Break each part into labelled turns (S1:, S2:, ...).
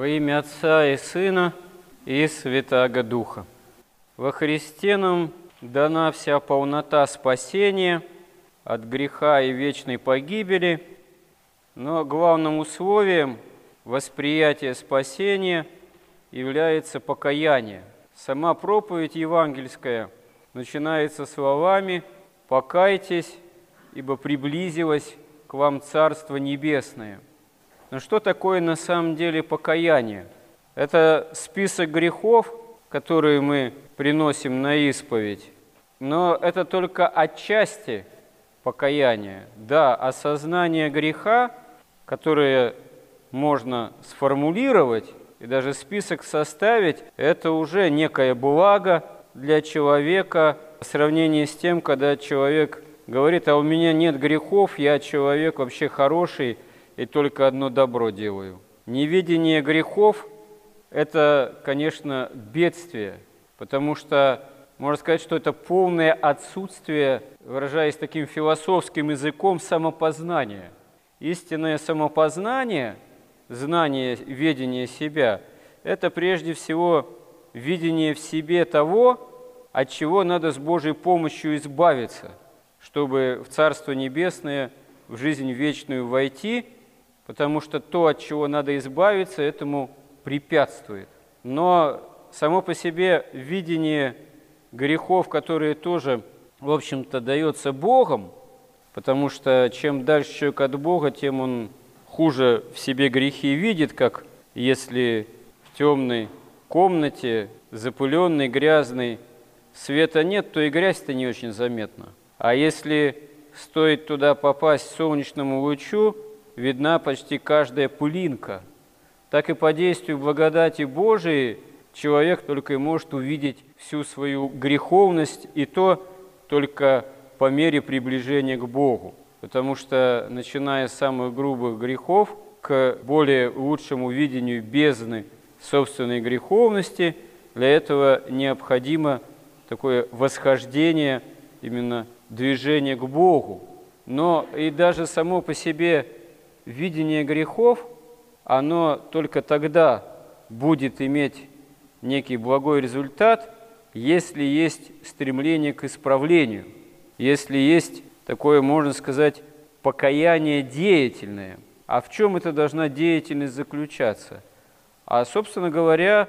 S1: Во имя Отца и Сына и Святаго Духа. Во Христе нам дана вся полнота спасения от греха и вечной погибели, но главным условием восприятия спасения является покаяние. Сама проповедь евангельская начинается словами «Покайтесь, ибо приблизилось к вам Царство Небесное». Но что такое на самом деле покаяние? Это список грехов, которые мы приносим на исповедь, но это только отчасти покаяние. Да, осознание греха, которое можно сформулировать и даже список составить, это уже некое благо для человека в сравнении с тем, когда человек говорит, а у меня нет грехов, я человек вообще хороший, и только одно добро делаю. Невидение грехов – это, конечно, бедствие, потому что можно сказать, что это полное отсутствие, выражаясь таким философским языком, самопознания. Истинное самопознание, знание, ведение себя – это прежде всего видение в себе того, от чего надо с Божьей помощью избавиться, чтобы в Царство Небесное, в жизнь вечную войти – потому что то, от чего надо избавиться, этому препятствует. Но само по себе видение грехов, которые тоже, в общем-то, дается Богом, потому что чем дальше человек от Бога, тем он хуже в себе грехи видит, как если в темной комнате, запыленной, грязной, света нет, то и грязь-то не очень заметна. А если стоит туда попасть солнечному лучу, видна почти каждая пылинка. Так и по действию благодати Божией человек только и может увидеть всю свою греховность, и то только по мере приближения к Богу. Потому что, начиная с самых грубых грехов к более лучшему видению бездны собственной греховности, для этого необходимо такое восхождение, именно движение к Богу. Но и даже само по себе видение грехов, оно только тогда будет иметь некий благой результат, если есть стремление к исправлению, если есть такое, можно сказать, покаяние деятельное. А в чем это должна деятельность заключаться? А, собственно говоря,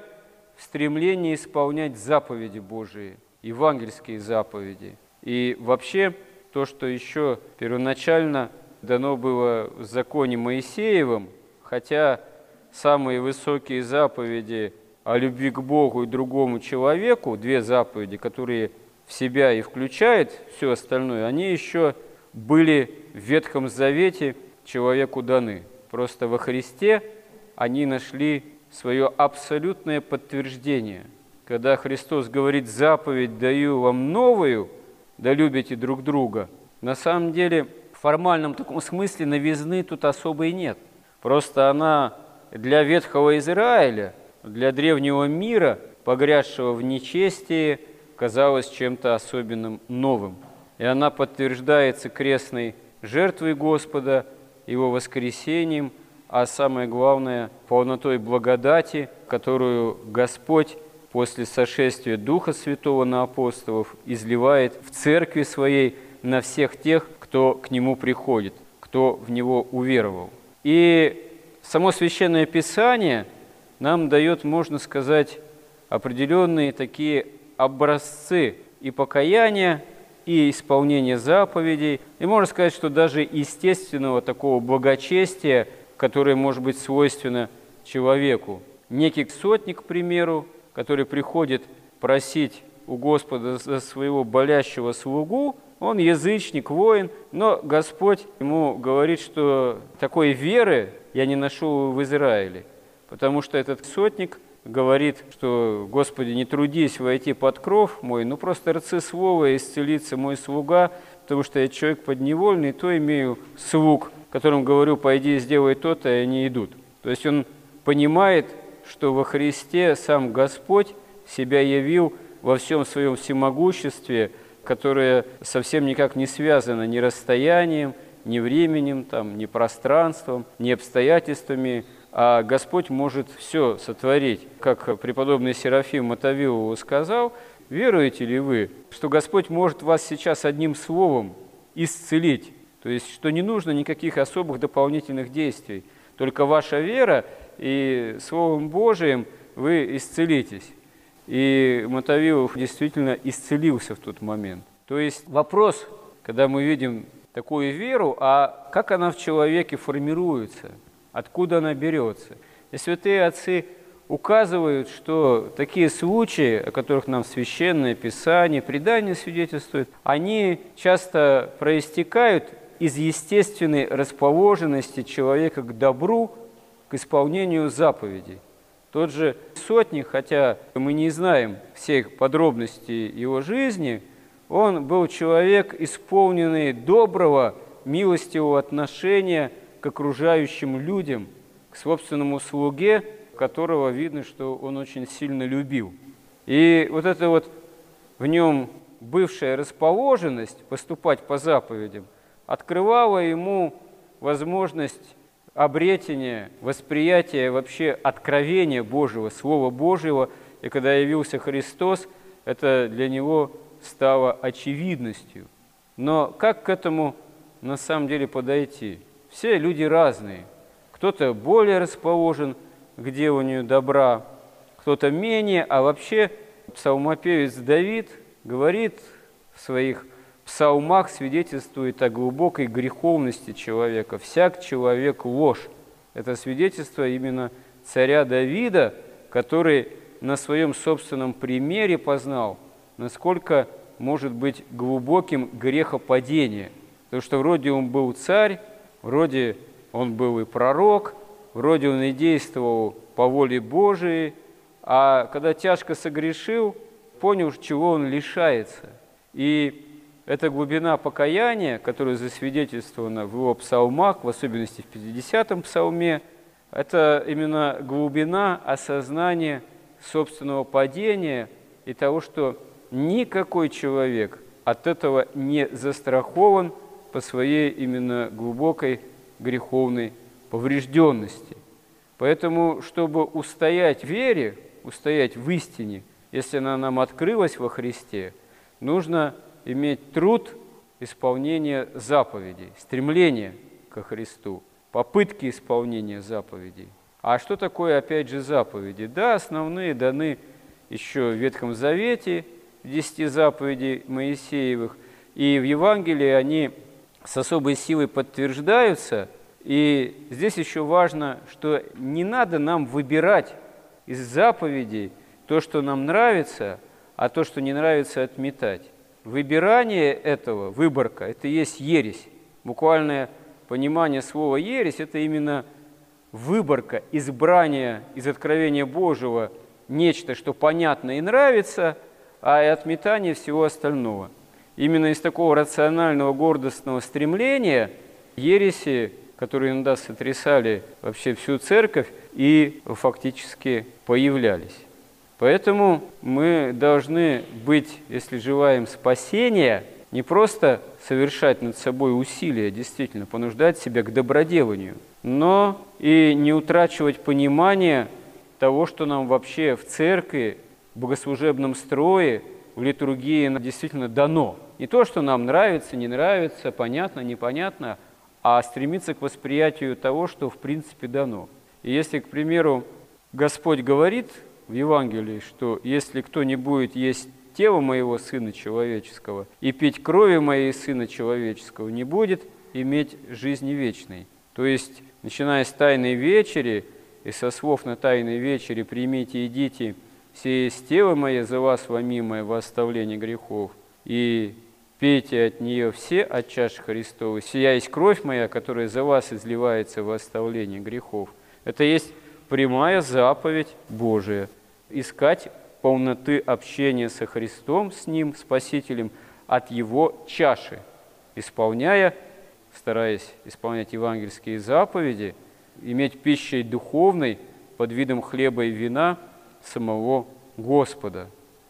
S1: в стремлении исполнять заповеди Божии, евангельские заповеди. И вообще то, что еще первоначально – дано было в законе Моисеевым, хотя самые высокие заповеди о любви к Богу и другому человеку, две заповеди, которые в себя и включают все остальное, они еще были в Ветхом Завете человеку даны. Просто во Христе они нашли свое абсолютное подтверждение. Когда Христос говорит «заповедь даю вам новую, да любите друг друга», на самом деле – формальном таком смысле новизны тут особо нет. Просто она для ветхого Израиля, для древнего мира, погрязшего в нечестии, казалась чем-то особенным новым. И она подтверждается крестной жертвой Господа, Его воскресением, а самое главное – полнотой благодати, которую Господь после сошествия Духа Святого на апостолов изливает в церкви своей на всех тех, кто к нему приходит, кто в него уверовал. И само Священное Писание нам дает, можно сказать, определенные такие образцы и покаяния, и исполнения заповедей, и можно сказать, что даже естественного такого благочестия, которое может быть свойственно человеку. Некий сотник, к примеру, который приходит просить у Господа за своего болящего слугу, он язычник, воин, но Господь ему говорит, что такой веры я не ношу в Израиле, потому что этот сотник говорит, что, Господи, не трудись войти под кров мой, ну просто рцы слова исцелится мой слуга, потому что я человек подневольный, то имею слуг, которым говорю, пойди сделай то-то, и они идут. То есть он понимает, что во Христе сам Господь себя явил во всем своем всемогуществе – которое совсем никак не связано ни расстоянием, ни временем, там, ни пространством, ни обстоятельствами, а Господь может все сотворить. Как преподобный Серафим Мотовилову сказал, веруете ли вы, что Господь может вас сейчас одним словом исцелить? То есть, что не нужно никаких особых дополнительных действий. Только ваша вера и Словом Божиим вы исцелитесь. И Мотовилов действительно исцелился в тот момент. То есть вопрос, когда мы видим такую веру, а как она в человеке формируется, откуда она берется. И святые отцы указывают, что такие случаи, о которых нам священное писание, предание свидетельствуют, они часто проистекают из естественной расположенности человека к добру, к исполнению заповедей. Тот же сотник, хотя мы не знаем всех подробностей его жизни, он был человек, исполненный доброго, милостивого отношения к окружающим людям, к собственному слуге, которого видно, что он очень сильно любил. И вот эта вот в нем бывшая расположенность поступать по заповедям открывала ему возможность обретения, восприятия вообще откровения Божьего, Слова Божьего. И когда явился Христос, это для него стало очевидностью. Но как к этому на самом деле подойти? Все люди разные. Кто-то более расположен к деланию добра, кто-то менее, а вообще псалмопевец Давид говорит в своих псалмах свидетельствует о глубокой греховности человека. Всяк человек ложь. Это свидетельство именно царя Давида, который на своем собственном примере познал, насколько может быть глубоким грехопадение. Потому что вроде он был царь, вроде он был и пророк, вроде он и действовал по воле Божией, а когда тяжко согрешил, понял, чего он лишается. И эта глубина покаяния, которая засвидетельствована в его псалмах, в особенности в 50-м псалме, это именно глубина осознания собственного падения и того, что никакой человек от этого не застрахован по своей именно глубокой греховной поврежденности. Поэтому, чтобы устоять в вере, устоять в истине, если она нам открылась во Христе, нужно иметь труд исполнения заповедей, стремление ко Христу, попытки исполнения заповедей. А что такое, опять же, заповеди? Да, основные даны еще в Ветхом Завете, десяти заповедей Моисеевых, и в Евангелии они с особой силой подтверждаются. И здесь еще важно, что не надо нам выбирать из заповедей то, что нам нравится, а то, что не нравится, отметать. Выбирание этого, выборка, это и есть ересь. Буквальное понимание слова ересь – это именно выборка, избрание из откровения Божьего нечто, что понятно и нравится, а и отметание всего остального. Именно из такого рационального гордостного стремления ереси, которые иногда сотрясали вообще всю церковь, и фактически появлялись. Поэтому мы должны быть, если желаем спасения, не просто совершать над собой усилия, действительно, понуждать себя к доброделанию, но и не утрачивать понимание того, что нам вообще в церкви, в богослужебном строе, в литургии действительно дано. Не то, что нам нравится, не нравится, понятно, непонятно, а стремиться к восприятию того, что в принципе дано. И если, к примеру, Господь говорит в Евангелии, что если кто не будет есть тело моего Сына Человеческого и пить крови моей Сына Человеческого, не будет иметь жизни вечной. То есть, начиная с Тайной Вечери и со слов на Тайной Вечере «Примите, идите, все есть тело мое за вас вомимое во оставление грехов, и пейте от нее все от чаши Христовой, сия есть кровь моя, которая за вас изливается во оставление грехов». Это есть прямая заповедь Божия – искать полноты общения со Христом, с Ним, Спасителем, от Его чаши, исполняя, стараясь исполнять евангельские заповеди, иметь пищей духовной под видом хлеба и вина самого Господа.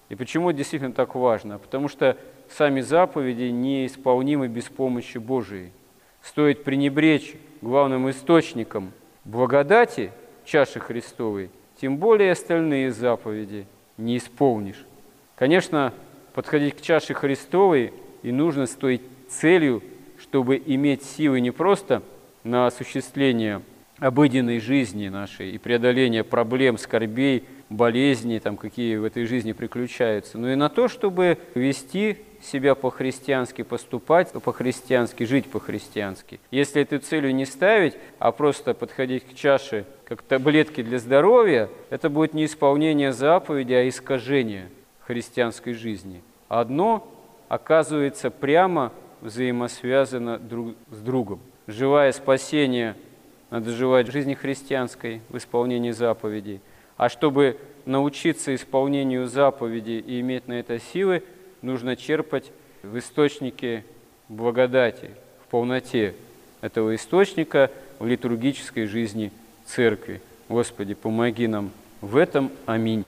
S1: И почему это действительно так важно? Потому что сами заповеди неисполнимы без помощи Божией. Стоит пренебречь главным источником благодати чаши Христовой, тем более остальные заповеди не исполнишь. Конечно, подходить к чаше Христовой и нужно с той целью, чтобы иметь силы не просто на осуществление обыденной жизни нашей и преодоление проблем, скорбей, болезней, там, какие в этой жизни приключаются, но и на то, чтобы вести себя по-христиански, поступать по-христиански, жить по-христиански. Если эту целью не ставить, а просто подходить к чаше как таблетки для здоровья, это будет не исполнение заповеди, а искажение христианской жизни. Одно оказывается прямо взаимосвязано друг с другом. Живая спасение надо жевать в жизни христианской в исполнении заповедей. А чтобы научиться исполнению заповедей и иметь на это силы, нужно черпать в источнике благодати, в полноте этого источника в литургической жизни Церкви. Господи, помоги нам в этом. Аминь.